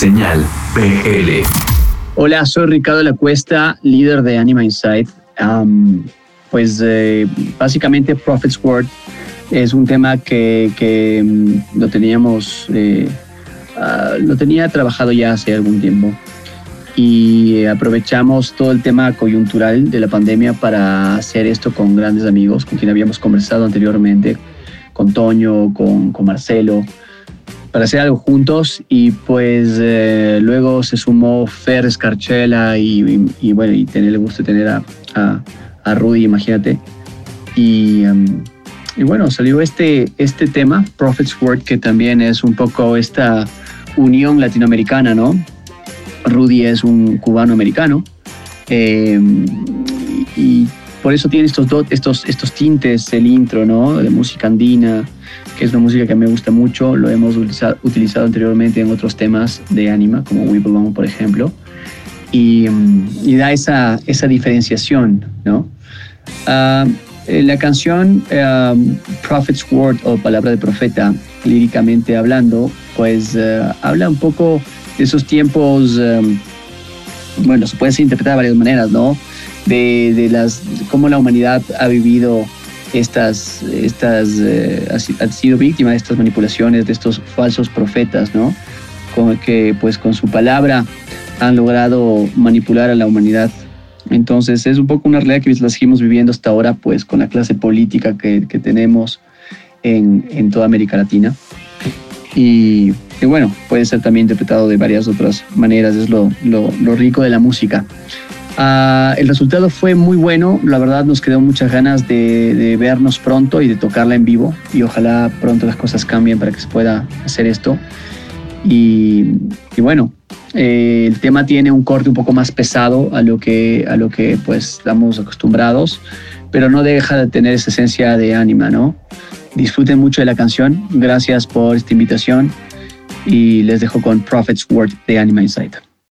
Señal PL. Hola, soy Ricardo La Cuesta, líder de Anima Insight. pues eh, básicamente Prophet's Word es un tema que, mm, lo teníamos, eh, ah, lo tenía trabajado ya hace algún tiempo y aprovechamos todo el tema coyuntural de la pandemia para hacer esto con grandes amigos con quien habíamos conversado anteriormente, con Toño, con Marcelo, para hacer algo juntos y pues eh, luego se sumó Fer Escarchela y, bueno, y tener el gusto de tener a, a, Rudy, imagínate. Y, um, y, bueno, salió este, este tema, Prophet's Word, que también es un poco esta unión latinoamericana, ¿no? Rudy es un cubano americano y, por eso tiene estos, estos, estos tintes, el intro, ¿no? De música andina, que es una música que me gusta mucho, lo hemos utilizado, anteriormente en otros temas de anima, como We Belong, por ejemplo, y, y da esa, esa diferenciación, ¿no? Ah, la canción um, Prophet's Word o Palabra de Profeta, líricamente hablando, pues eh, habla un poco de esos tiempos, um, bueno, se puede interpretar de varias maneras, ¿no? De, de las, cómo la humanidad ha vivido estas, estas eh, ha, sido víctima de estas manipulaciones, de estos falsos profetas, ¿no? Con, que pues con su palabra han logrado manipular a la humanidad. Entonces es un poco una realidad que la seguimos viviendo hasta ahora, pues con la clase política que, que tenemos en, en, toda América Latina. Y, y, bueno, puede ser también interpretado de varias otras maneras, es lo, lo, lo rico de la música. Ah, el resultado fue muy bueno, la verdad nos quedó muchas ganas de, vernos pronto y de tocarla en vivo y ojalá pronto las cosas cambien para que se pueda hacer esto. Y, bueno, eh, el tema tiene un corte un poco más pesado a lo que, a lo que pues estamos acostumbrados, pero no deja de tener esa esencia de ánima, ¿no? Disfruten mucho de la canción, gracias por esta invitación y les dejo con Prophet's Word de Anima Insight.